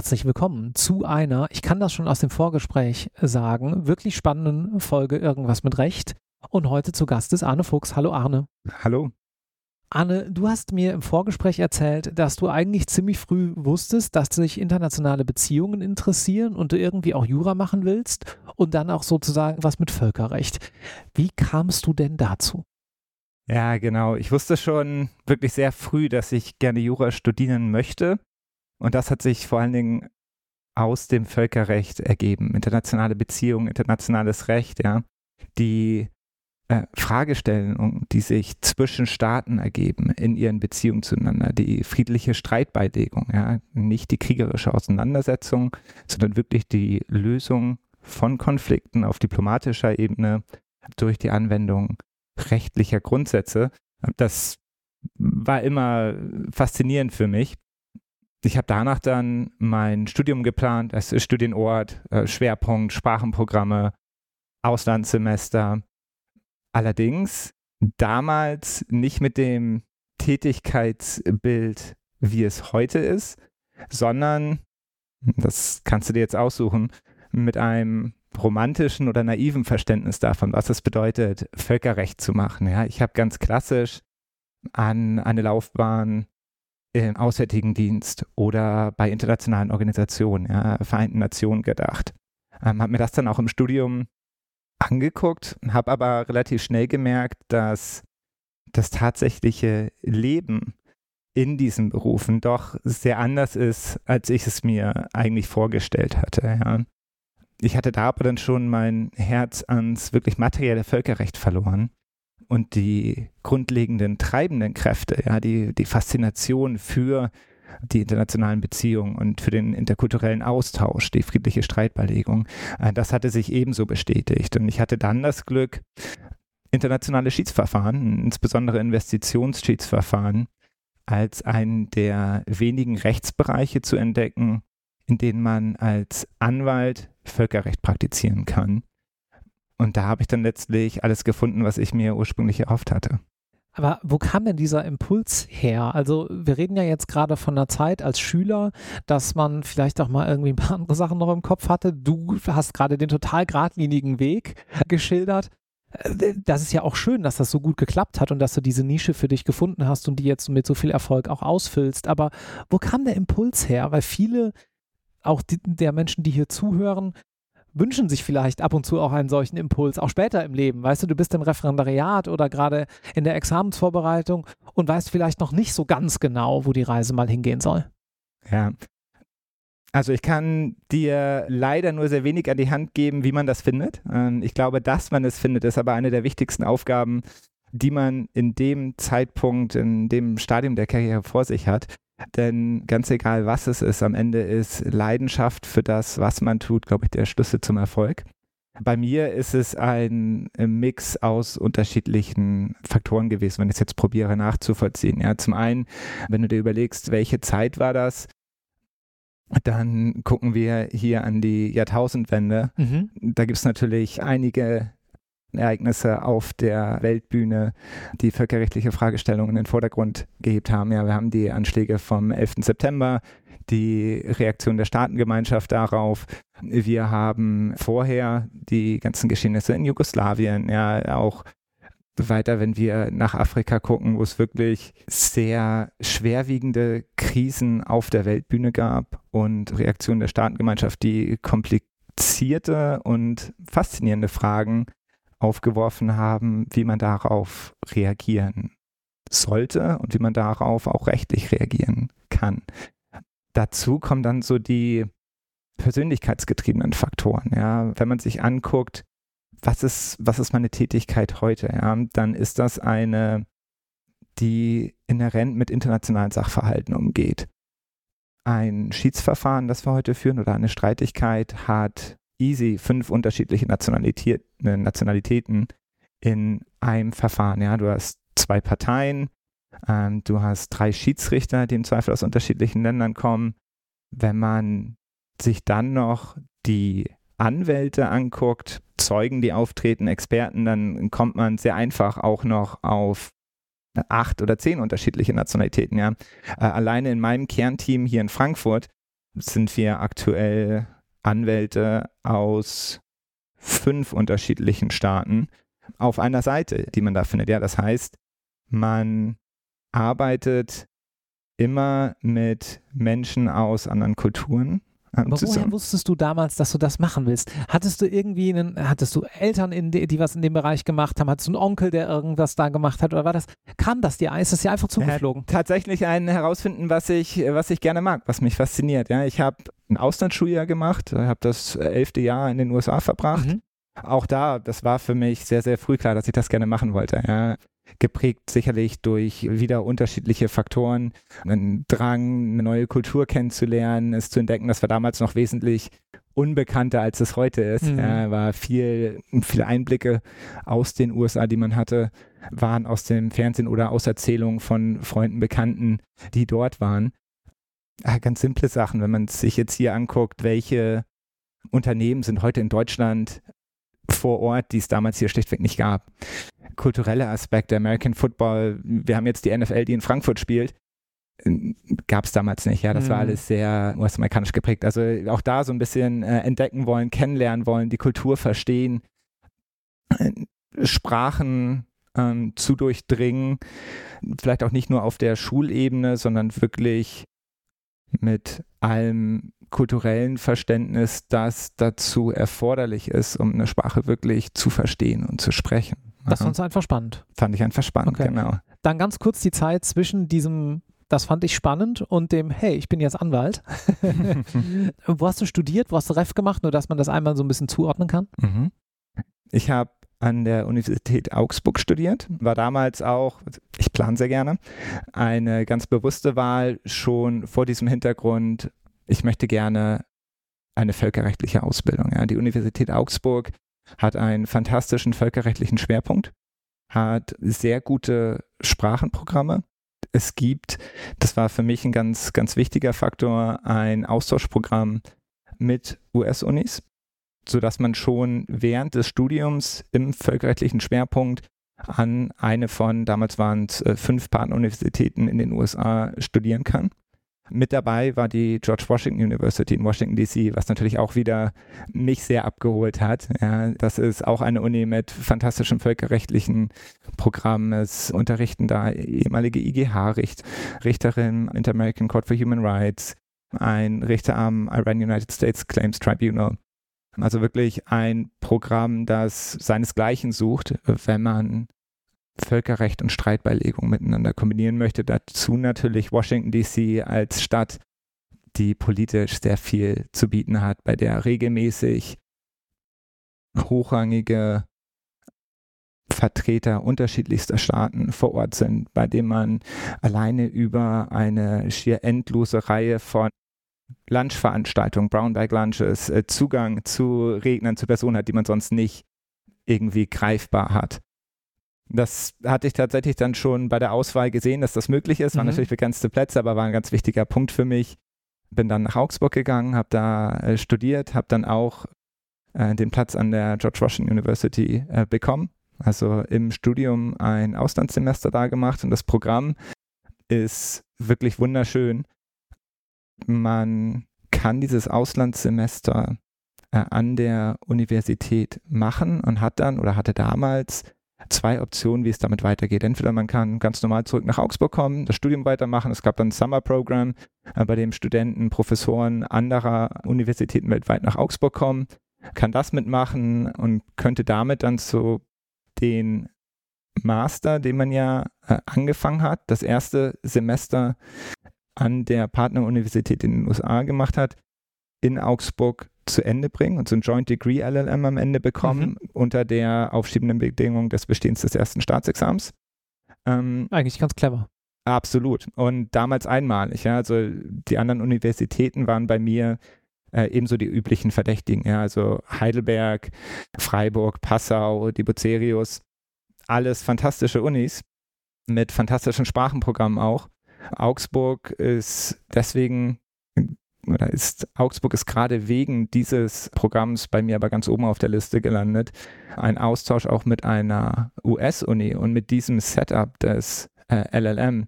Herzlich willkommen zu einer, ich kann das schon aus dem Vorgespräch sagen, wirklich spannenden Folge Irgendwas mit Recht. Und heute zu Gast ist Arne Fuchs. Hallo Arne. Hallo. Arne, du hast mir im Vorgespräch erzählt, dass du eigentlich ziemlich früh wusstest, dass dich internationale Beziehungen interessieren und du irgendwie auch Jura machen willst und dann auch sozusagen was mit Völkerrecht. Wie kamst du denn dazu? Ja, genau. Ich wusste schon wirklich sehr früh, dass ich gerne Jura studieren möchte. Und das hat sich vor allen Dingen aus dem Völkerrecht ergeben. Internationale Beziehungen, internationales Recht, ja. Die äh, Fragestellungen, die sich zwischen Staaten ergeben in ihren Beziehungen zueinander, die friedliche Streitbeilegung, ja, nicht die kriegerische Auseinandersetzung, sondern wirklich die Lösung von Konflikten auf diplomatischer Ebene durch die Anwendung rechtlicher Grundsätze. Das war immer faszinierend für mich ich habe danach dann mein Studium geplant, es ist Studienort, äh, Schwerpunkt, Sprachenprogramme, Auslandssemester. Allerdings damals nicht mit dem Tätigkeitsbild, wie es heute ist, sondern, das kannst du dir jetzt aussuchen, mit einem romantischen oder naiven Verständnis davon, was es bedeutet, Völkerrecht zu machen. Ja, ich habe ganz klassisch an eine Laufbahn im Auswärtigen Dienst oder bei internationalen Organisationen, ja, Vereinten Nationen gedacht. Ähm, habe mir das dann auch im Studium angeguckt, habe aber relativ schnell gemerkt, dass das tatsächliche Leben in diesen Berufen doch sehr anders ist, als ich es mir eigentlich vorgestellt hatte. Ja. Ich hatte da aber dann schon mein Herz ans wirklich materielle Völkerrecht verloren und die grundlegenden treibenden Kräfte, ja, die, die Faszination für die internationalen Beziehungen und für den interkulturellen Austausch, die friedliche Streitbeilegung, äh, das hatte sich ebenso bestätigt. Und ich hatte dann das Glück, internationale Schiedsverfahren, insbesondere Investitionsschiedsverfahren, als einen der wenigen Rechtsbereiche zu entdecken, in denen man als Anwalt Völkerrecht praktizieren kann. Und da habe ich dann letztlich alles gefunden, was ich mir ursprünglich erhofft hatte. Aber wo kam denn dieser Impuls her? Also wir reden ja jetzt gerade von einer Zeit als Schüler, dass man vielleicht auch mal irgendwie ein paar andere Sachen noch im Kopf hatte. Du hast gerade den total geradlinigen Weg geschildert. Äh, das ist ja auch schön, dass das so gut geklappt hat und dass du diese Nische für dich gefunden hast und die jetzt mit so viel Erfolg auch ausfüllst. Aber wo kam der Impuls her? Weil viele, auch die, der Menschen, die hier zuhören, wünschen sich vielleicht ab und zu auch einen solchen Impuls, auch später im Leben. Weißt du, du bist im Referendariat oder gerade in der Examensvorbereitung und weißt vielleicht noch nicht so ganz genau, wo die Reise mal hingehen soll. Ja. Also ich kann dir leider nur sehr wenig an die Hand geben, wie man das findet. Ähm, ich glaube, dass man es findet, ist aber eine der wichtigsten Aufgaben, die man in dem Zeitpunkt, in dem Stadium der Karriere vor sich hat. Denn ganz egal, was es ist, am Ende ist Leidenschaft für das, was man tut, glaube ich, der Schlüssel zum Erfolg. Bei mir ist es ein Mix aus unterschiedlichen Faktoren gewesen, wenn ich es jetzt probiere nachzuvollziehen. Ja, zum einen, wenn du dir überlegst, welche Zeit war das, dann gucken wir hier an die Jahrtausendwende. Mhm. Da gibt es natürlich einige Ereignisse auf der Weltbühne, die völkerrechtliche Fragestellungen in den Vordergrund gehebt haben. Ja, wir haben die Anschläge vom 11. September, die Reaktion der Staatengemeinschaft darauf. Wir haben vorher die ganzen Geschehnisse in Jugoslawien, ja, auch weiter, wenn wir nach Afrika gucken, wo es wirklich sehr schwerwiegende Krisen auf der Weltbühne gab und Reaktionen der Staatengemeinschaft, die komplizierte und faszinierende Fragen aufgeworfen haben, wie man darauf reagieren sollte und wie man darauf auch rechtlich reagieren kann. Dazu kommen dann so die persönlichkeitsgetriebenen Faktoren. Ja, wenn man sich anguckt, was ist, was ist meine Tätigkeit heute, ja, dann ist das eine, die inhärent mit internationalen Sachverhalten umgeht. Ein Schiedsverfahren, das wir heute führen, oder eine Streitigkeit hat easy fünf unterschiedliche Nationalität, äh, Nationalitäten in einem Verfahren. Ja, du hast zwei Parteien, ähm, du hast drei Schiedsrichter, die im Zweifel aus unterschiedlichen Ländern kommen. Wenn man sich dann noch die Anwälte anguckt, Zeugen, die auftreten, Experten, dann kommt man sehr einfach auch noch auf acht oder zehn unterschiedliche Nationalitäten. Ja. Äh, alleine in meinem Kernteam hier in Frankfurt sind wir aktuell Anwälte aus fünf unterschiedlichen Staaten auf einer Seite, die man da findet. Ja, das heißt, man arbeitet immer mit Menschen aus anderen Kulturen. Ähm, Aber woher wusstest du damals, dass du das machen willst? Hattest du irgendwie einen, hattest du Eltern, in die, die was in dem Bereich gemacht haben? Hattest du einen Onkel, der irgendwas da gemacht hat? Oder war das, kam das dir? Ist das dir einfach zugeflogen? Ja, tatsächlich ein Herausfinden, was ich, was ich gerne mag, was mich fasziniert. Ja, ich habe ein Auslandsschuljahr gemacht, habe das elfte Jahr in den USA verbracht. Mhm. Auch da, das war für mich sehr, sehr früh klar, dass ich das gerne machen wollte. Ja geprägt sicherlich durch wieder unterschiedliche Faktoren, einen Drang, eine neue Kultur kennenzulernen, es zu entdecken. Das war damals noch wesentlich unbekannter, als es heute ist. Mhm. Ja, war viel, viele Einblicke aus den USA, die man hatte, waren aus dem Fernsehen oder aus Erzählungen von Freunden, Bekannten, die dort waren. Ja, ganz simple Sachen, wenn man sich jetzt hier anguckt, welche Unternehmen sind heute in Deutschland vor Ort, die es damals hier schlichtweg nicht gab kulturelle Aspekt, der American Football, wir haben jetzt die NFL, die in Frankfurt spielt, gab es damals nicht. Ja, das mhm. war alles sehr US-amerikanisch geprägt. Also auch da so ein bisschen äh, entdecken wollen, kennenlernen wollen, die Kultur verstehen, äh, Sprachen ähm, zu durchdringen, vielleicht auch nicht nur auf der Schulebene, sondern wirklich mit allem kulturellen Verständnis, das dazu erforderlich ist, um eine Sprache wirklich zu verstehen und zu sprechen. Das fand du einfach spannend. Fand ich einfach spannend, okay. genau. Dann ganz kurz die Zeit zwischen diesem, das fand ich spannend, und dem, hey, ich bin jetzt Anwalt. Wo hast du studiert? Wo hast du Ref gemacht? Nur, dass man das einmal so ein bisschen zuordnen kann. Mhm. Ich habe an der Universität Augsburg studiert, war damals auch, ich plane sehr gerne, eine ganz bewusste Wahl schon vor diesem Hintergrund, ich möchte gerne eine völkerrechtliche Ausbildung. Ja. Die Universität Augsburg hat einen fantastischen völkerrechtlichen Schwerpunkt, hat sehr gute Sprachenprogramme. Es gibt, das war für mich ein ganz, ganz wichtiger Faktor, ein Austauschprogramm mit US-Unis, sodass man schon während des Studiums im völkerrechtlichen Schwerpunkt an eine von, damals waren es äh, fünf Partneruniversitäten in den USA studieren kann. Mit dabei war die George Washington University in Washington, D.C., was natürlich auch wieder mich sehr abgeholt hat. Ja, das ist auch eine Uni mit fantastischem völkerrechtlichen Programm. Es unterrichten da ehemalige IGH-Richterin, Inter-American Court for Human Rights, ein Richter am Iran United States Claims Tribunal. Also wirklich ein Programm, das seinesgleichen sucht, wenn man Völkerrecht und Streitbeilegung miteinander kombinieren möchte. Dazu natürlich Washington DC als Stadt, die politisch sehr viel zu bieten hat, bei der regelmäßig hochrangige Vertreter unterschiedlichster Staaten vor Ort sind, bei dem man alleine über eine schier endlose Reihe von Lunchveranstaltungen, Brown Bag Lunches, äh, Zugang zu Rednern, zu Personen hat, die man sonst nicht irgendwie greifbar hat. Das hatte ich tatsächlich dann schon bei der Auswahl gesehen, dass das möglich ist. Waren mhm. natürlich begrenzte Plätze, aber war ein ganz wichtiger Punkt für mich. Bin dann nach Augsburg gegangen, habe da äh, studiert, habe dann auch äh, den Platz an der George Washington University äh, bekommen. Also im Studium ein Auslandssemester da gemacht und das Programm ist wirklich wunderschön. Man kann dieses Auslandssemester äh, an der Universität machen und hat dann oder hatte damals zwei Optionen, wie es damit weitergeht. Entweder man kann ganz normal zurück nach Augsburg kommen, das Studium weitermachen. Es gab dann ein Summer Program, äh, bei dem Studenten, Professoren anderer Universitäten weltweit nach Augsburg kommen, kann das mitmachen und könnte damit dann zu den Master, den man ja äh, angefangen hat, das erste Semester an der Partneruniversität in den USA gemacht hat, in Augsburg zu Ende bringen und so ein Joint Degree LLM am Ende bekommen, mhm. unter der aufschiebenden Bedingung des Bestehens des ersten Staatsexamens. Ähm, Eigentlich ganz clever. Absolut. Und damals einmalig. Ja, also die anderen Universitäten waren bei mir äh, ebenso die üblichen Verdächtigen. Ja, also Heidelberg, Freiburg, Passau, die Bucerius. Alles fantastische Unis mit fantastischen Sprachenprogrammen auch. Augsburg ist deswegen oder ist Augsburg ist gerade wegen dieses Programms bei mir aber ganz oben auf der Liste gelandet. Ein Austausch auch mit einer US-Uni und mit diesem Setup des äh, LLM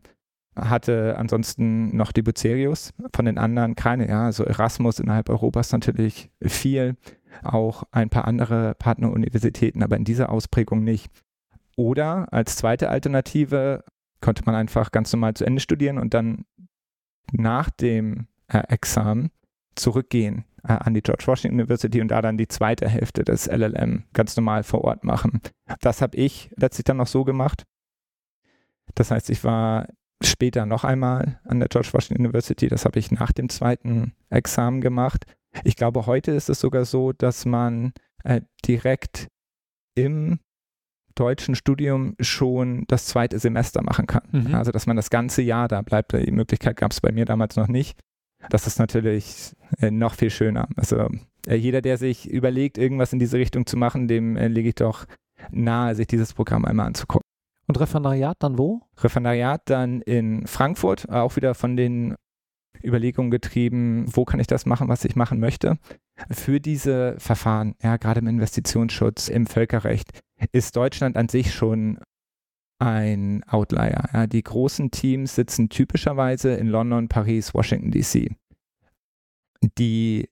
hatte ansonsten noch die Bucerius, von den anderen keine, ja, also Erasmus innerhalb Europas natürlich viel, auch ein paar andere Partneruniversitäten, aber in dieser Ausprägung nicht. Oder als zweite Alternative konnte man einfach ganz normal zu Ende studieren und dann nach dem äh, Examen zurückgehen äh, an die George Washington University und da dann die zweite Hälfte des LLM ganz normal vor Ort machen. Das habe ich letztlich dann noch so gemacht. Das heißt, ich war später noch einmal an der George Washington University. Das habe ich nach dem zweiten Examen gemacht. Ich glaube, heute ist es sogar so, dass man äh, direkt im deutschen Studium schon das zweite Semester machen kann. Mhm. Also, dass man das ganze Jahr da bleibt. Die Möglichkeit gab es bei mir damals noch nicht. Das ist natürlich äh, noch viel schöner. Also, äh, jeder, der sich überlegt, irgendwas in diese Richtung zu machen, dem äh, lege ich doch nahe, sich dieses Programm einmal anzugucken. Und Referendariat dann wo? Referendariat dann in Frankfurt, auch wieder von den Überlegungen getrieben, wo kann ich das machen, was ich machen möchte. Für diese Verfahren, ja, gerade im Investitionsschutz, im Völkerrecht, ist Deutschland an sich schon ein Outlier. Ja. Die großen Teams sitzen typischerweise in London, Paris, Washington, DC. Die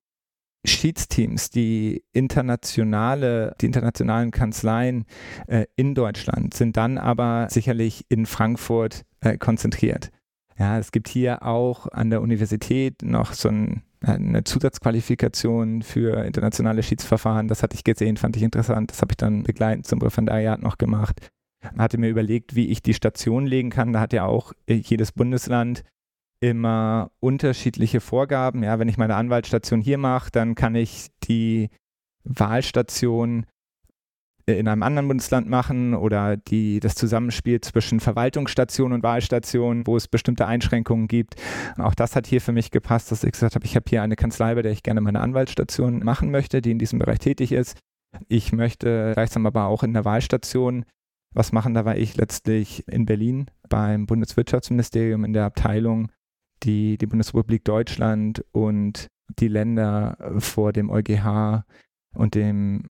Schiedsteams, die internationale, die internationalen Kanzleien äh, in Deutschland sind dann aber sicherlich in Frankfurt äh, konzentriert. Ja, es gibt hier auch an der Universität noch so ein, eine Zusatzqualifikation für internationale Schiedsverfahren. Das hatte ich gesehen, fand ich interessant. Das habe ich dann begleitend zum Referendariat noch gemacht. Hatte mir überlegt, wie ich die Station legen kann. Da hat ja auch äh, jedes Bundesland immer unterschiedliche Vorgaben. Ja, wenn ich meine Anwaltsstation hier mache, dann kann ich die Wahlstation in einem anderen Bundesland machen oder die, das Zusammenspiel zwischen Verwaltungsstation und Wahlstation, wo es bestimmte Einschränkungen gibt. Auch das hat hier für mich gepasst, dass ich gesagt habe, ich habe hier eine Kanzlei, bei der ich gerne meine Anwaltsstation machen möchte, die in diesem Bereich tätig ist. Ich möchte gleichsam aber auch in der Wahlstation was machen. Da war ich letztlich in Berlin beim Bundeswirtschaftsministerium in der Abteilung die die Bundesrepublik Deutschland und die Länder vor dem EuGH und dem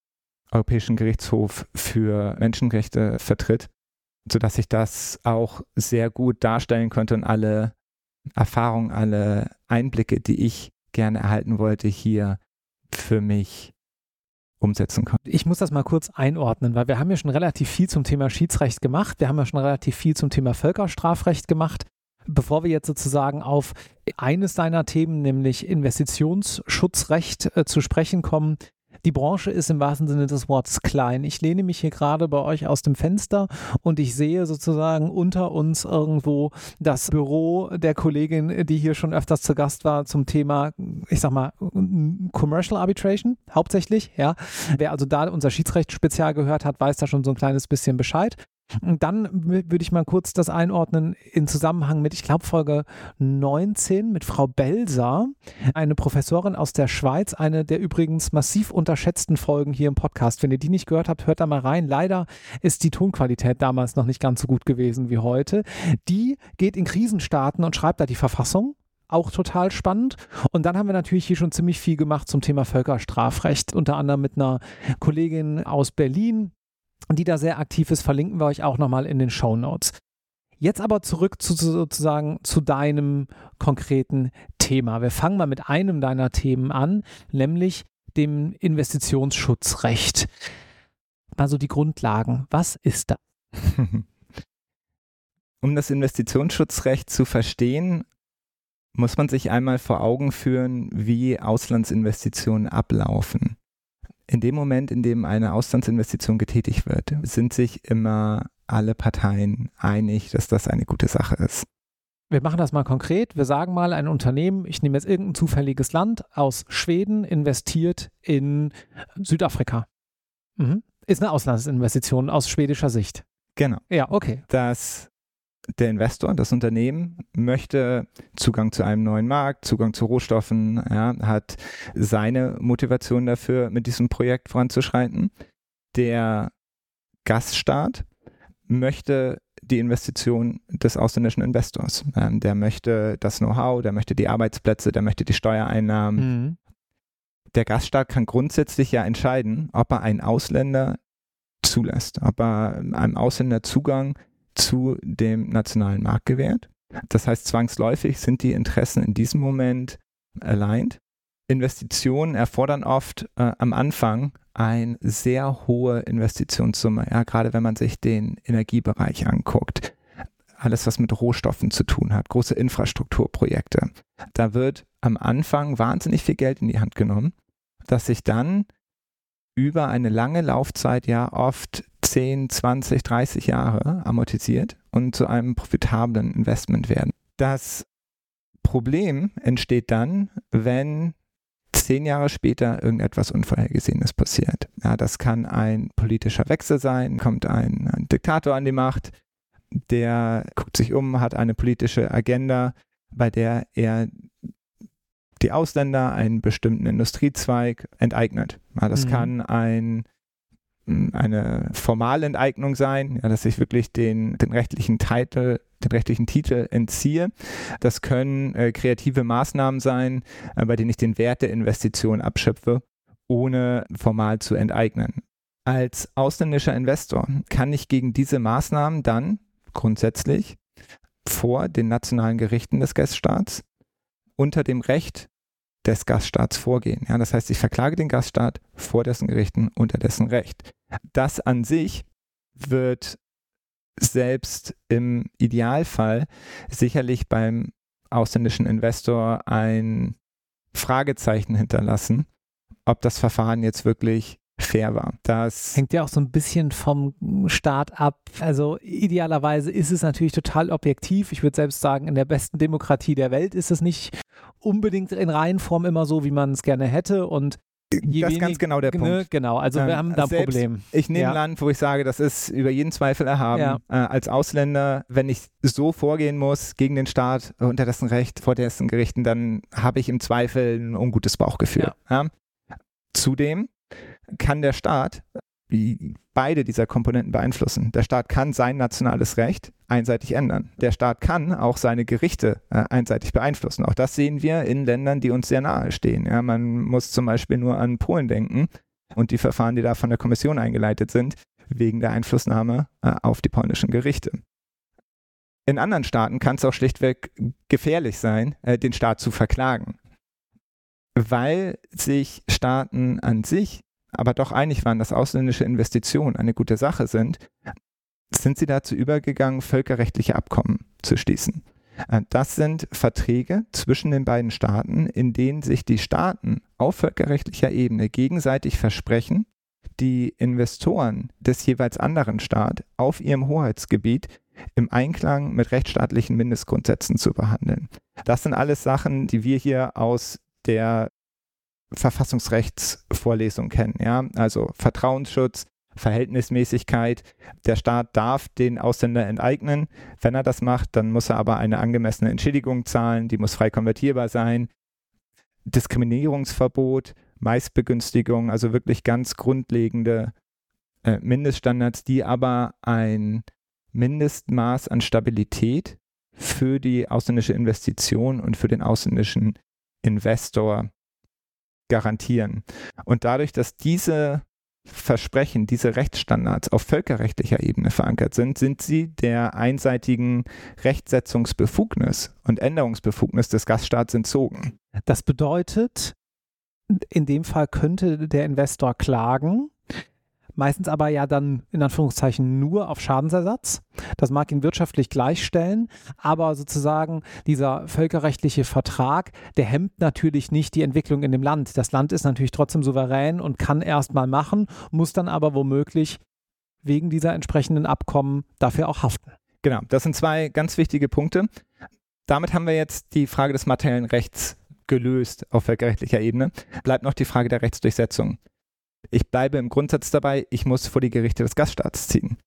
Europäischen Gerichtshof für Menschenrechte vertritt, sodass ich das auch sehr gut darstellen konnte und alle Erfahrungen, alle Einblicke, die ich gerne erhalten wollte, hier für mich umsetzen konnte. Ich muss das mal kurz einordnen, weil wir haben ja schon relativ viel zum Thema Schiedsrecht gemacht, wir haben ja schon relativ viel zum Thema Völkerstrafrecht gemacht. Bevor wir jetzt sozusagen auf eines deiner Themen, nämlich Investitionsschutzrecht, äh, zu sprechen kommen, die Branche ist im wahrsten Sinne des Wortes klein. Ich lehne mich hier gerade bei euch aus dem Fenster und ich sehe sozusagen unter uns irgendwo das Büro der Kollegin, die hier schon öfters zu Gast war zum Thema, ich sag mal, Commercial Arbitration hauptsächlich. Ja, wer also da unser Schiedsrecht spezial gehört hat, weiß da schon so ein kleines bisschen Bescheid. Und dann würde ich mal kurz das einordnen in Zusammenhang mit, ich glaube, Folge 19 mit Frau Belser, eine Professorin aus der Schweiz, eine der übrigens massiv unterschätzten Folgen hier im Podcast. Wenn ihr die nicht gehört habt, hört da mal rein. Leider ist die Tonqualität damals noch nicht ganz so gut gewesen wie heute. Die geht in Krisenstaaten und schreibt da die Verfassung auch total spannend. Und dann haben wir natürlich hier schon ziemlich viel gemacht zum Thema Völkerstrafrecht, unter anderem mit einer Kollegin aus Berlin, die da sehr aktiv ist, verlinken wir euch auch nochmal in den Show Notes. Jetzt aber zurück zu, sozusagen zu deinem konkreten Thema. Wir fangen mal mit einem deiner Themen an, nämlich dem Investitionsschutzrecht. Also die Grundlagen. Was ist das? Um das Investitionsschutzrecht zu verstehen, muss man sich einmal vor Augen führen, wie Auslandsinvestitionen ablaufen in dem Moment, in dem eine Auslandsinvestition getätigt wird, sind sich immer alle Parteien einig, dass das eine gute Sache ist. Wir machen das mal konkret. Wir sagen mal, ein Unternehmen, ich nehme jetzt irgendein zufälliges Land aus Schweden, investiert in Südafrika. Mhm. Ist eine Auslandsinvestition aus schwedischer Sicht. Genau. Ja, okay. Das der Investor, das Unternehmen, möchte Zugang zu einem neuen Markt, Zugang zu Rohstoffen, ja, hat seine Motivation dafür, mit diesem Projekt voranzuschreiten. Der Gaststaat möchte die Investition des ausländischen Investors. Ähm, der möchte das Know-how, der möchte die Arbeitsplätze, der möchte die Steuereinnahmen. Mhm. Der Gaststaat kann grundsätzlich ja entscheiden, ob er einen Ausländer zulässt, ob er einem Ausländer Zugang zu dem nationalen Markt gewährt Das heißt, zwangsläufig sind die Interessen in diesem Moment aligned. Investitionen erfordern oft äh, am Anfang eine sehr hohe Investitionssumme, ja, gerade wenn man sich den Energiebereich anguckt. Alles, was mit Rohstoffen zu tun hat, große Infrastrukturprojekte. Da wird am Anfang wahnsinnig viel Geld in die Hand genommen, das sich dann über eine lange Laufzeit, ja oft 10, 20, 30 Jahre amortisiert und zu einem profitablen Investment werden. Das Problem entsteht dann, wenn zehn Jahre später irgendetwas Unvorhergesehenes passiert. Ja, das kann ein politischer Wechsel sein, kommt ein, ein Diktator an die Macht, der guckt sich um, hat eine politische Agenda, bei der er die Ausländer einen bestimmten Industriezweig enteignet. Ja, das mhm. kann ein, eine Formalenteignung sein, ja, dass ich wirklich den, den rechtlichen Titel den rechtlichen Titel entziehe. Das können äh, kreative Maßnahmen sein, äh, bei denen ich den Wert der Investition abschöpfe, ohne formal zu enteignen. Als ausländischer Investor kann ich gegen diese Maßnahmen dann grundsätzlich vor den nationalen Gerichten des Gaststaats unter dem Recht des Gaststaats vorgehen. Ja, das heißt, ich verklage den Gaststaat vor dessen Gerichten unter dessen Recht. Das an sich wird selbst im Idealfall sicherlich beim ausländischen Investor ein Fragezeichen hinterlassen, ob das Verfahren jetzt wirklich fair war. Das hängt ja auch so ein bisschen vom Staat ab. Also idealerweise ist es natürlich total objektiv. Ich würde selbst sagen, in der besten Demokratie der Welt ist es nicht unbedingt in Reihenform immer so, wie man es gerne hätte. Und Je das ist ganz genau der ne, Punkt. Genau, also wir ähm, haben da ein Problem. Ich nehme ja. Land, wo ich sage, das ist über jeden Zweifel erhaben. Ja. Äh, als Ausländer, wenn ich so vorgehen muss gegen den Staat unter dessen Recht, vor dessen Gerichten, dann habe ich im Zweifel ein ungutes Bauchgefühl. Ja. Zudem kann der Staat beide dieser Komponenten beeinflussen. Der Staat kann sein nationales Recht einseitig ändern. Der Staat kann auch seine Gerichte äh, einseitig beeinflussen. Auch das sehen wir in Ländern, die uns sehr nahe stehen. Ja, man muss zum Beispiel nur an Polen denken und die Verfahren, die da von der Kommission eingeleitet sind, wegen der Einflussnahme äh, auf die polnischen Gerichte. In anderen Staaten kann es auch schlichtweg gefährlich sein, äh, den Staat zu verklagen, weil sich Staaten an sich aber doch einig waren, dass ausländische Investitionen eine gute Sache sind, sind sie dazu übergegangen, völkerrechtliche Abkommen zu schließen. Äh, das sind Verträge zwischen den beiden Staaten, in denen sich die Staaten auf völkerrechtlicher Ebene gegenseitig versprechen, die Investoren des jeweils anderen Staates auf ihrem Hoheitsgebiet im Einklang mit rechtsstaatlichen Mindestgrundsätzen zu behandeln. Das sind alles Sachen, die wir hier aus der Verfassungsrechtsvorlesung kennen. Ja? Also Vertrauensschutz, Verhältnismäßigkeit. Der Staat darf den Ausländer enteignen. Wenn er das macht, dann muss er aber eine angemessene Entschädigung zahlen, die muss frei konvertierbar sein. Diskriminierungsverbot, Meistbegünstigung, also wirklich ganz grundlegende äh, Mindeststandards, die aber ein Mindestmaß an Stabilität für die ausländische Investition und für den ausländischen Investor garantieren. Und dadurch, dass diese Versprechen, diese Rechtsstandards auf völkerrechtlicher Ebene verankert sind, sind sie der einseitigen Rechtsetzungsbefugnis und Änderungsbefugnis des Gaststaats entzogen. Das bedeutet, in dem Fall könnte der Investor klagen meistens aber ja dann in Anführungszeichen nur auf Schadensersatz. Das mag ihn wirtschaftlich gleichstellen, aber sozusagen dieser völkerrechtliche Vertrag, der hemmt natürlich nicht die Entwicklung in dem Land. Das Land ist natürlich trotzdem souverän und kann erstmal machen, muss dann aber womöglich wegen dieser entsprechenden Abkommen dafür auch haften. Genau, das sind zwei ganz wichtige Punkte. Damit haben wir jetzt die Frage des materiellen Rechts gelöst auf völkerrechtlicher Ebene. Bleibt noch die Frage der Rechtsdurchsetzung. Ich bleibe im Grundsatz dabei, ich muss vor die Gerichte des Gaststaats ziehen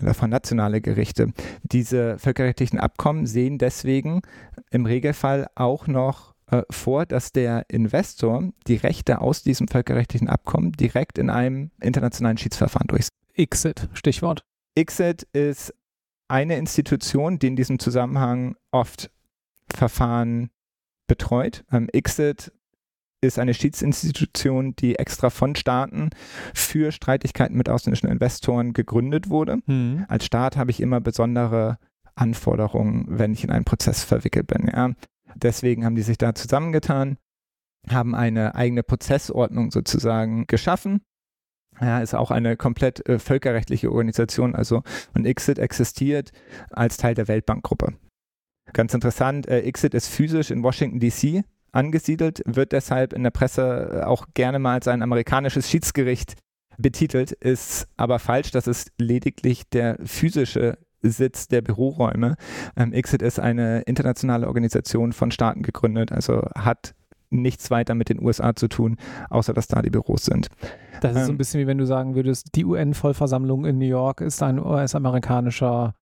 oder vor nationale Gerichte. Diese völkerrechtlichen Abkommen sehen deswegen im Regelfall auch noch äh, vor, dass der Investor die Rechte aus diesem völkerrechtlichen Abkommen direkt in einem internationalen Schiedsverfahren durchsetzt. ICSID, Stichwort. ICSID ist eine Institution, die in diesem Zusammenhang oft Verfahren betreut. Ähm, ICSID ist eine Schiedsinstitution, die extra von Staaten für Streitigkeiten mit ausländischen Investoren gegründet wurde. Mhm. Als Staat habe ich immer besondere Anforderungen, wenn ich in einen Prozess verwickelt bin. Ja. Deswegen haben die sich da zusammengetan, haben eine eigene Prozessordnung sozusagen geschaffen. Ja, ist auch eine komplett äh, völkerrechtliche Organisation, also und ICSID existiert als Teil der Weltbankgruppe. Ganz interessant, äh, ICSID ist physisch in Washington DC angesiedelt, wird deshalb in der Presse äh, auch gerne mal als ein amerikanisches Schiedsgericht betitelt, ist aber falsch. Das ist lediglich der physische Sitz der Büroräume. Ähm, ICSID ist eine internationale Organisation von Staaten gegründet, also hat nichts weiter mit den USA zu tun, außer dass da die Büros sind. Das ist so ein ähm, bisschen wie wenn du sagen würdest, die UN-Vollversammlung in New York ist ein US-amerikanischer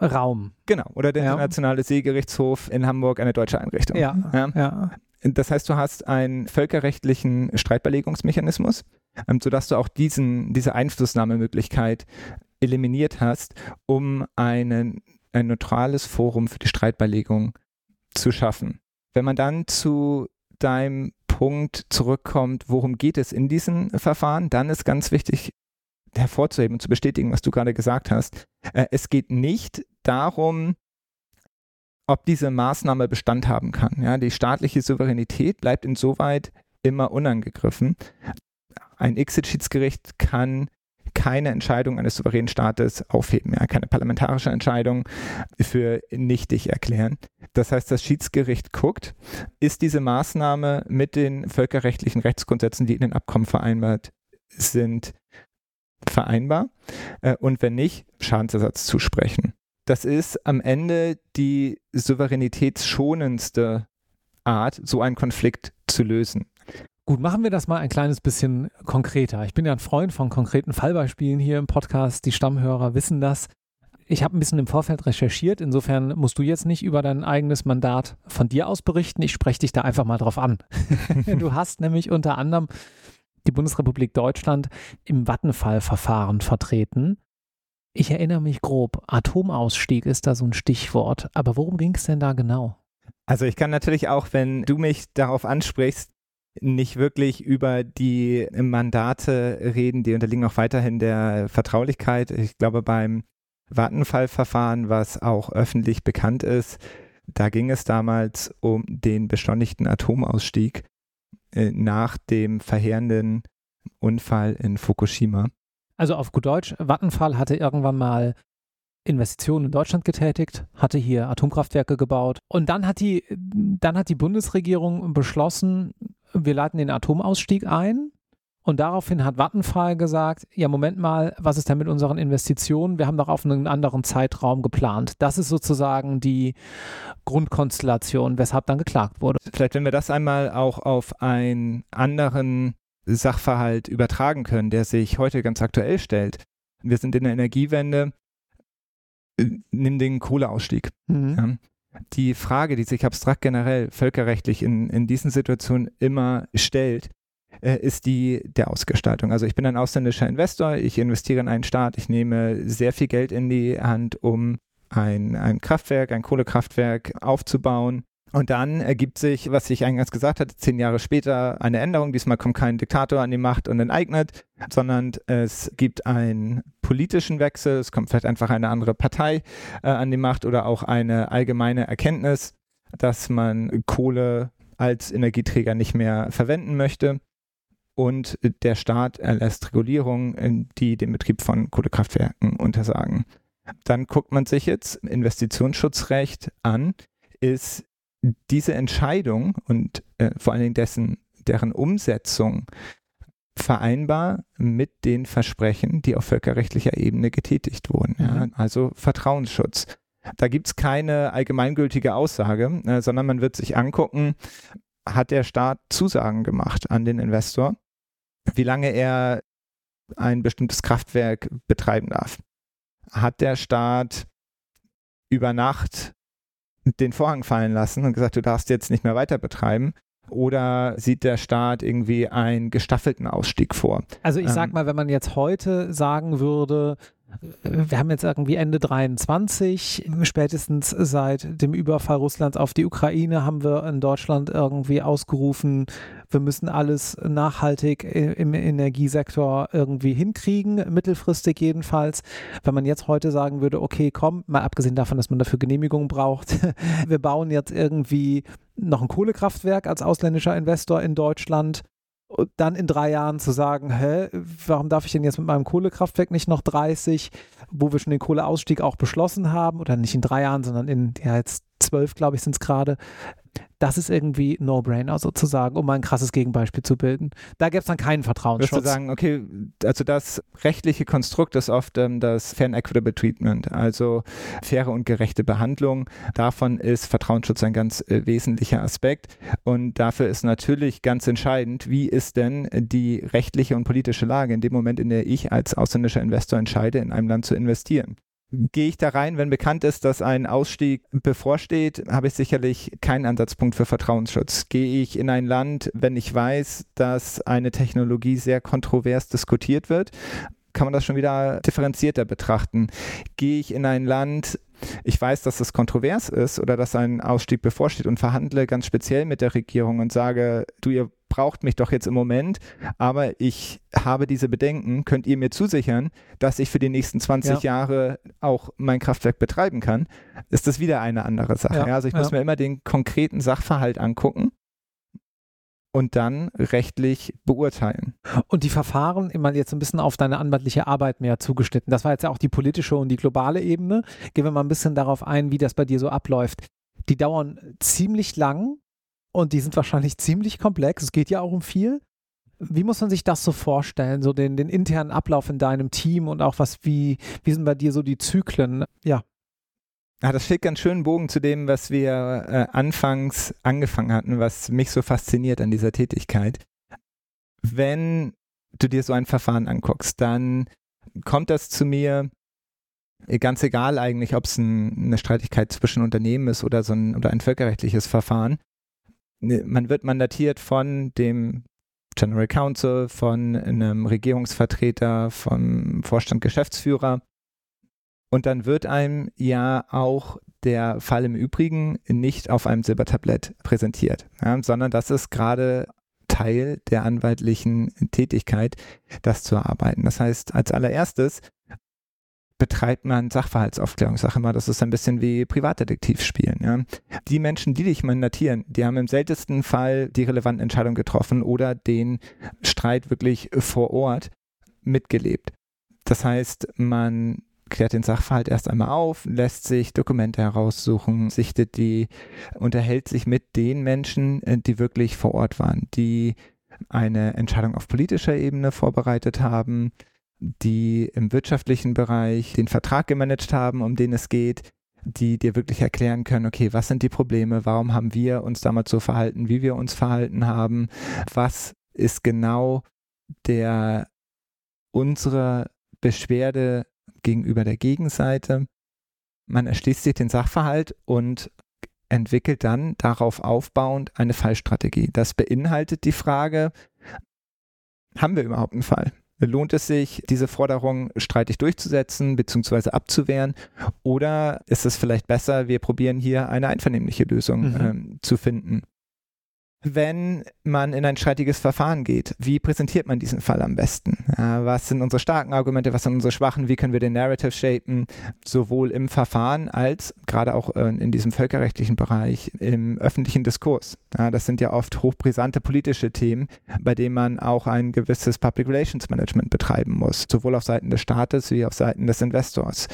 Raum. Genau, oder der ja. Internationale Seegerichtshof in Hamburg, eine deutsche Einrichtung. Ja, ja. ja. Das heißt, du hast einen völkerrechtlichen Streitbeilegungsmechanismus, ähm, sodass du auch diesen, diese Einflussnahmemöglichkeit eliminiert hast, um einen, ein neutrales Forum für die Streitbeilegung zu schaffen. Wenn man dann zu deinem Punkt zurückkommt, worum geht es in diesen Verfahren, dann ist ganz wichtig hervorzuheben und zu bestätigen, was du gerade gesagt hast. Äh, es geht nicht darum, ob diese Maßnahme Bestand haben kann. Ja, die staatliche Souveränität bleibt insoweit immer unangegriffen. Ein Exit-Schiedsgericht kann keine Entscheidung eines souveränen Staates aufheben, ja, keine parlamentarische Entscheidung für nichtig erklären. Das heißt, das Schiedsgericht guckt, ist diese Maßnahme mit den völkerrechtlichen Rechtsgrundsätzen, die in den Abkommen vereinbart sind, vereinbar äh, und wenn nicht, Schadensersatz zusprechen. Das ist am Ende die souveränitätsschonendste Art, so einen Konflikt zu lösen. Gut, machen wir das mal ein kleines bisschen konkreter. Ich bin ja ein Freund von konkreten Fallbeispielen hier im Podcast. Die Stammhörer wissen das. Ich habe ein bisschen im Vorfeld recherchiert. Insofern musst du jetzt nicht über dein eigenes Mandat von dir aus berichten. Ich spreche dich da einfach mal drauf an. du hast nämlich unter anderem die Bundesrepublik Deutschland im Vattenfall-Verfahren vertreten. Ich erinnere mich grob, Atomausstieg ist da so ein Stichwort. Aber worum ging es denn da genau? Also ich kann natürlich auch, wenn du mich darauf ansprichst, nicht wirklich über die Mandate reden, die unterliegen auch weiterhin der Vertraulichkeit. Ich glaube, beim Vattenfall-Verfahren, was auch öffentlich bekannt ist, da ging es damals um den beschleunigten Atomausstieg nach dem verheerenden Unfall in Fukushima. Also auf gut Deutsch, Vattenfall hatte irgendwann mal Investitionen in Deutschland getätigt, hatte hier Atomkraftwerke gebaut und dann hat die, dann hat die Bundesregierung beschlossen, wir leiten den Atomausstieg ein und daraufhin hat Vattenfall gesagt, ja, Moment mal, was ist denn mit unseren Investitionen? Wir haben doch auf einen anderen Zeitraum geplant. Das ist sozusagen die Grundkonstellation, weshalb dann geklagt wurde. Vielleicht, wenn wir das einmal auch auf einen anderen Sachverhalt übertragen können, der sich heute ganz aktuell stellt. Wir sind in der Energiewende, nimm den Kohleausstieg. Mhm. Ja. Die Frage, die sich abstrakt generell völkerrechtlich in, in diesen Situationen immer stellt, ist die der Ausgestaltung. Also ich bin ein ausländischer Investor, ich investiere in einen Staat, ich nehme sehr viel Geld in die Hand, um ein, ein Kraftwerk, ein Kohlekraftwerk aufzubauen. Und dann ergibt sich, was ich eingangs gesagt hatte, zehn Jahre später eine Änderung. Diesmal kommt kein Diktator an die Macht und enteignet, sondern es gibt einen politischen Wechsel. Es kommt vielleicht einfach eine andere Partei äh, an die Macht oder auch eine allgemeine Erkenntnis, dass man Kohle als Energieträger nicht mehr verwenden möchte und der Staat erlässt Regulierungen, die den Betrieb von Kohlekraftwerken untersagen. Dann guckt man sich jetzt Investitionsschutzrecht an. Ist diese Entscheidung und äh, vor allen Dingen dessen, deren Umsetzung vereinbar mit den Versprechen, die auf völkerrechtlicher Ebene getätigt wurden? Ja? Mhm. Also Vertrauensschutz. Da gibt es keine allgemeingültige Aussage, äh, sondern man wird sich angucken, hat der Staat Zusagen gemacht an den Investor, wie lange er ein bestimmtes Kraftwerk betreiben darf. Hat der Staat über Nacht den Vorhang fallen lassen und gesagt, du darfst jetzt nicht mehr weiter betreiben? Oder sieht der Staat irgendwie einen gestaffelten Ausstieg vor? Also ich sag ähm, mal, wenn man jetzt heute sagen würde, wir haben jetzt irgendwie Ende 23, spätestens seit dem Überfall Russlands auf die Ukraine haben wir in Deutschland irgendwie ausgerufen, wir müssen alles nachhaltig im Energiesektor irgendwie hinkriegen, mittelfristig jedenfalls. Wenn man jetzt heute sagen würde, okay, komm, mal abgesehen davon, dass man dafür Genehmigungen braucht, wir bauen jetzt irgendwie noch ein Kohlekraftwerk als ausländischer Investor in Deutschland und dann in drei Jahren zu sagen, hä, warum darf ich denn jetzt mit meinem Kohlekraftwerk nicht noch 30, wo wir schon den Kohleausstieg auch beschlossen haben, oder nicht in drei Jahren, sondern in, ja, jetzt zwölf, glaube ich, sind es gerade, das ist irgendwie No-Brainer sozusagen, um mal ein krasses Gegenbeispiel zu bilden. Da gäbe es dann keinen Vertrauensschutz. Würdest du sagen, okay, also das rechtliche Konstrukt ist oft ähm, das Fair and Equitable Treatment, also faire und gerechte Behandlung. Davon ist Vertrauensschutz ein ganz äh, wesentlicher Aspekt und dafür ist natürlich ganz entscheidend, wie ist denn die rechtliche und politische Lage in dem Moment, in der ich als ausländischer Investor entscheide, in einem Land zu investieren gehe ich da rein, wenn bekannt ist, dass ein Ausstieg bevorsteht, habe ich sicherlich keinen Ansatzpunkt für Vertrauensschutz. Gehe ich in ein Land, wenn ich weiß, dass eine Technologie sehr kontrovers diskutiert wird, kann man das schon wieder differenzierter betrachten. Gehe ich in ein Land, ich weiß, dass das kontrovers ist oder dass ein Ausstieg bevorsteht und verhandle ganz speziell mit der Regierung und sage, du, ihr braucht mich doch jetzt im Moment, aber ich habe diese Bedenken, könnt ihr mir zusichern, dass ich für die nächsten 20 ja. Jahre auch mein Kraftwerk betreiben kann, ist das wieder eine andere Sache. Ja. Also ich muss mir immer den konkreten Sachverhalt angucken und dann rechtlich beurteilen. Und die Verfahren, immer jetzt ein bisschen auf deine anwaltliche Arbeit mehr zugeschnitten. Das war jetzt ja auch die politische und die globale Ebene. Gehen wir mal ein bisschen darauf ein, wie das bei dir so abläuft. Die dauern ziemlich lang und die sind wahrscheinlich ziemlich komplex. Es geht ja auch um viel. Wie muss man sich das so vorstellen, so den, den internen Ablauf in deinem Team und auch was, wie, wie sind bei dir so die Zyklen? Ja. Ja, das schlägt ganz schön Bogen zu dem, was wir äh, anfangs angefangen hatten, was mich so fasziniert an dieser Tätigkeit. Wenn du dir so ein Verfahren anguckst, dann kommt das zu mir ganz egal eigentlich, ob es ein, eine Streitigkeit zwischen Unternehmen ist oder so ein, oder ein völkerrechtliches Verfahren. Ne, man wird mandatiert von dem General Counsel, von einem Regierungsvertreter, vom Vorstand Geschäftsführer und dann wird einem ja auch der Fall im Übrigen nicht auf einem Silbertablett präsentiert, ja, sondern das ist gerade Teil der anwaltlichen Tätigkeit, das zu erarbeiten. Das heißt, als allererstes betreibt man Sachverhaltsaufklärung. Sage immer, das ist ein bisschen wie Privatdetektiv spielen. Ja. Die Menschen, die dich mandatieren, die haben im seltensten Fall die relevanten Entscheidungen getroffen oder den Streit wirklich vor Ort mitgelebt. Das heißt, man klärt den Sachverhalt erst einmal auf, lässt sich Dokumente heraussuchen, sichtet die, unterhält sich mit den Menschen, äh, die wirklich vor Ort waren, die eine Entscheidung auf politischer Ebene vorbereitet haben, die im wirtschaftlichen Bereich den Vertrag gemanagt haben, um den es geht, die dir wirklich erklären können, okay, was sind die Probleme, warum haben wir uns damals so verhalten, wie wir uns verhalten haben, was ist genau der unsere Beschwerde gegenüber der Gegenseite. Man erschließt sich den Sachverhalt und entwickelt dann darauf aufbauend eine Fallstrategie. Das beinhaltet die Frage, haben wir überhaupt einen Fall? Lohnt es sich, diese Forderung streitig durchzusetzen bzw. abzuwehren? Oder ist es vielleicht besser, wir probieren hier eine einvernehmliche Lösung mhm. ähm, zu finden? Wenn man in ein streitiges Verfahren geht? Wie präsentiert man diesen Fall am besten? Was sind unsere starken Argumente, was sind unsere schwachen? Wie können wir den Narrative shapen, sowohl im Verfahren als gerade auch äh, in diesem völkerrechtlichen Bereich im öffentlichen Diskurs? Das sind ja oft hochbrisante politische Themen, bei denen man auch ein gewisses Public Relations Management betreiben muss, sowohl auf Seiten des Staates wie auf Seiten des Investors.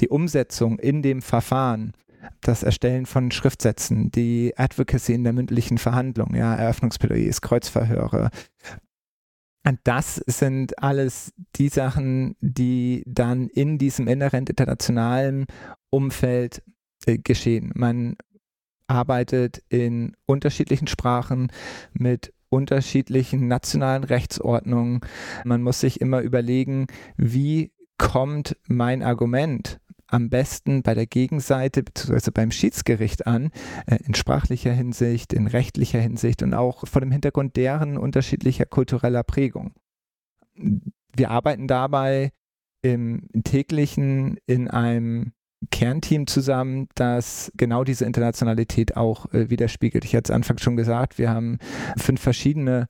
Die Umsetzung in dem Verfahren das Erstellen von Schriftsätzen, die Advocacy in der mündlichen Verhandlung, ja, Eröffnungsplädoyers, Kreuzverhöre. Und das sind alles die Sachen, die dann in diesem inhärent internationalen Umfeld äh, geschehen. Man arbeitet in unterschiedlichen Sprachen mit unterschiedlichen nationalen Rechtsordnungen. Man muss sich immer überlegen, wie kommt mein Argument am besten bei der Gegenseite bzw. beim Schiedsgericht an, äh, in sprachlicher Hinsicht, in rechtlicher Hinsicht und auch vor dem Hintergrund deren unterschiedlicher kultureller Prägung. Wir arbeiten dabei im täglichen in einem Kernteam zusammen, das genau diese Internationalität auch äh, widerspiegelt. Ich hatte es anfangs schon gesagt, wir haben fünf verschiedene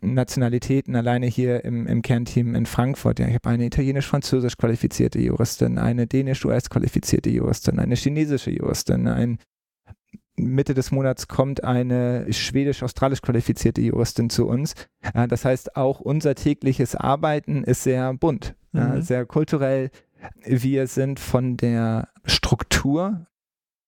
Nationalitäten alleine hier im, im Kernteam in Frankfurt. Ja, ich habe eine italienisch-französisch qualifizierte Juristin, eine dänisch-US qualifizierte Juristin, eine chinesische Juristin, ein Mitte des Monats kommt eine schwedisch-australisch qualifizierte Juristin zu uns. Ja, das heißt, auch unser tägliches Arbeiten ist sehr bunt, mhm. ja, sehr kulturell. Wir sind von der Struktur äh,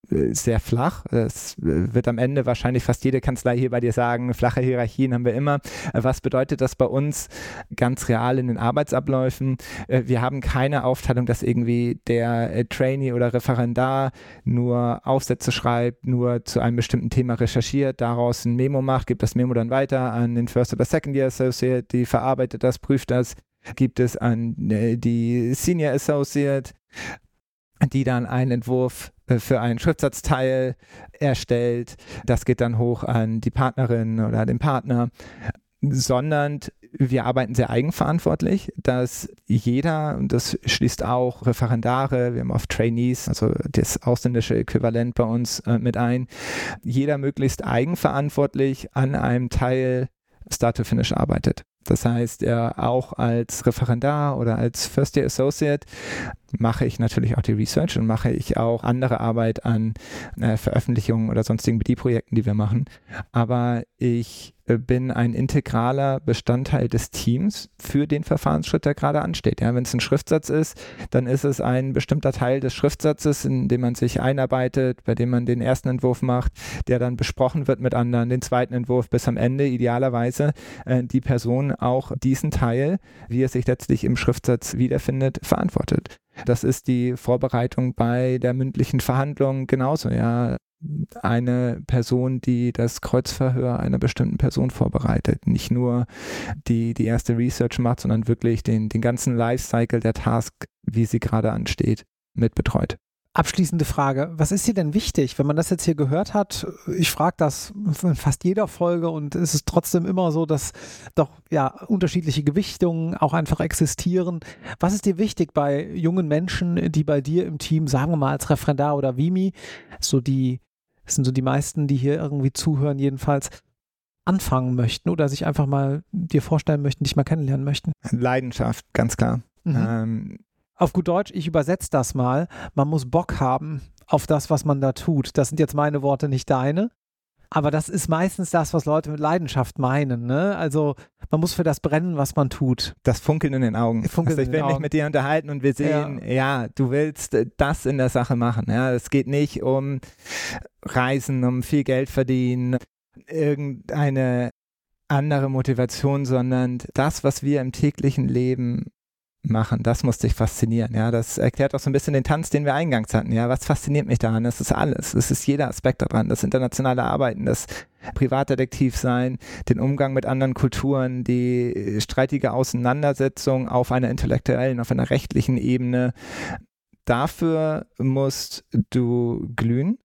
sehr flach. Es äh, wird am Ende wahrscheinlich fast jede Kanzlei hier bei dir sagen, flache Hierarchien haben wir immer. Äh, was bedeutet das bei uns ganz real in den Arbeitsabläufen? Wir haben keine Aufteilung, dass irgendwie der Trainee oder Referendar nur Aufsätze schreibt, nur zu einem bestimmten Thema recherchiert, daraus ein Memo macht, gibt das Memo dann weiter an den First oder Second Year Associate, die verarbeitet das, prüft das, gibt es an die Senior Associate, die dann einen Entwurf äh, für einen Schriftsatzteil erstellt. Das geht dann hoch an die Partnerin oder den Partner, sondern wir arbeiten sehr eigenverantwortlich, dass jeder, und das schließt auch Referendare, wir haben oft Trainees, also das ausländische Äquivalent bei uns äh, mit ein, jeder möglichst eigenverantwortlich an einem Teil Start to Finish arbeitet. Das heißt, er auch als Referendar oder als First Year Associate mache ich natürlich auch die Research und mache ich auch andere Arbeit an äh, Veröffentlichungen oder sonstigen BD-Projekten, die wir machen. Aber ich äh, bin ein integraler Bestandteil des Teams für den Verfahrensschritt, der gerade ansteht. Ja, Wenn es ein Schriftsatz ist, dann ist es ein bestimmter Teil des Schriftsatzes, in dem man sich einarbeitet, bei dem man den ersten Entwurf macht, der dann besprochen wird mit anderen, den zweiten Entwurf bis am Ende idealerweise äh, die Person auch diesen Teil, wie er sich letztlich im Schriftsatz wiederfindet, verantwortet. Das ist die Vorbereitung bei der mündlichen Verhandlung genauso, ja. Eine Person, die das Kreuzverhör einer bestimmten Person vorbereitet, nicht nur die, die erste Research macht, sondern wirklich den, den ganzen Lifecycle der Task, wie sie gerade ansteht, mit betreut. Abschließende Frage. Was ist dir denn wichtig, wenn man das jetzt hier gehört hat? Ich frage das in fast jeder Folge und es ist trotzdem immer so, dass doch ja unterschiedliche Gewichtungen auch einfach existieren. Was ist dir wichtig bei jungen Menschen, die bei dir im Team, sagen wir mal als Referendar oder Vimi, so die, das sind so die meisten, die hier irgendwie zuhören, jedenfalls, anfangen möchten oder sich einfach mal dir vorstellen möchten, dich mal kennenlernen möchten? Leidenschaft, ganz klar. Mhm. Ähm, auf gut Deutsch, ich übersetze das mal. Man muss Bock haben auf das, was man da tut. Das sind jetzt meine Worte, nicht deine. Aber das ist meistens das, was Leute mit Leidenschaft meinen. Ne? Also man muss für das brennen, was man tut. Das Funkeln in den Augen. Funkeln also ich will mich mit dir unterhalten und wir sehen, ja. ja. du willst das in der Sache machen. Ja, es geht nicht um Reisen, um viel Geld verdienen, irgendeine andere Motivation, sondern das, was wir im täglichen Leben machen. Das musste ich faszinieren. Ja, das erklärt auch so ein bisschen den Tanz, den wir eingangs hatten. Ja, was fasziniert mich daran? Das ist alles. Es ist jeder Aspekt daran. Das internationale Arbeiten, das Privatdetektiv sein, den Umgang mit anderen Kulturen, die streitige Auseinandersetzung auf einer intellektuellen, auf einer rechtlichen Ebene. Dafür musst du glühen.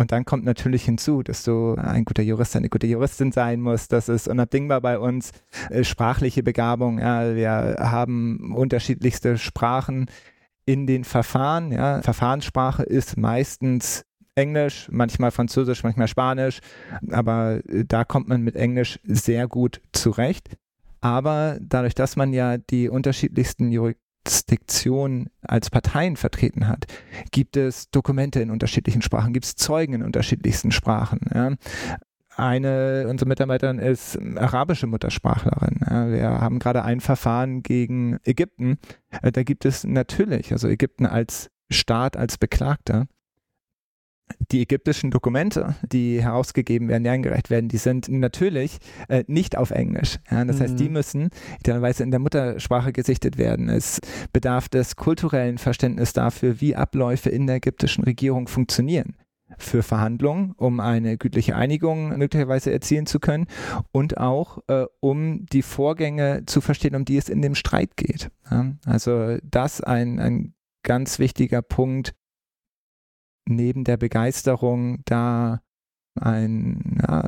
Und dann kommt natürlich hinzu, dass du ein guter Jurist, eine gute Juristin sein musst. Das ist unabdingbar bei uns. Äh, sprachliche Begabung. Ja, wir haben unterschiedlichste Sprachen in den Verfahren. Ja. Verfahrenssprache ist meistens Englisch, manchmal Französisch, manchmal Spanisch. Aber äh, da kommt man mit Englisch sehr gut zurecht. Aber dadurch, dass man ja die unterschiedlichsten Jur Jurisdiktion als Parteien vertreten hat, gibt es Dokumente in unterschiedlichen Sprachen, gibt es Zeugen in unterschiedlichsten Sprachen. Ja. Eine unserer Mitarbeiterin ist arabische Muttersprachlerin. Wir haben gerade ein Verfahren gegen Ägypten. Äh, da gibt es natürlich, also Ägypten als Staat, als Beklagter, die ägyptischen Dokumente, die herausgegeben werden, die eingereicht werden, die sind natürlich äh, nicht auf Englisch. Ja? Das mhm. heißt, die mhm. müssen idealerweise in der Muttersprache gesichtet werden. Es bedarf des kulturellen Verständnisses dafür, wie Abläufe in der ägyptischen Regierung funktionieren für Verhandlungen, um eine gütliche Einigung möglicherweise erzielen zu können und auch äh, um die Vorgänge zu verstehen, um die es in dem Streit geht. Ja? Also das ein, ein ganz wichtiger Punkt, neben der Begeisterung da ein, ja,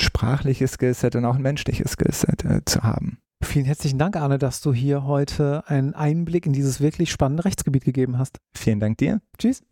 sprachliches Skillset und auch ein menschliches Skillset äh, zu haben. Vielen herzlichen Dank, Arne, dass du hier heute einen Einblick in dieses wirklich spannende Rechtsgebiet gegeben hast. Vielen Dank dir. Tschüss.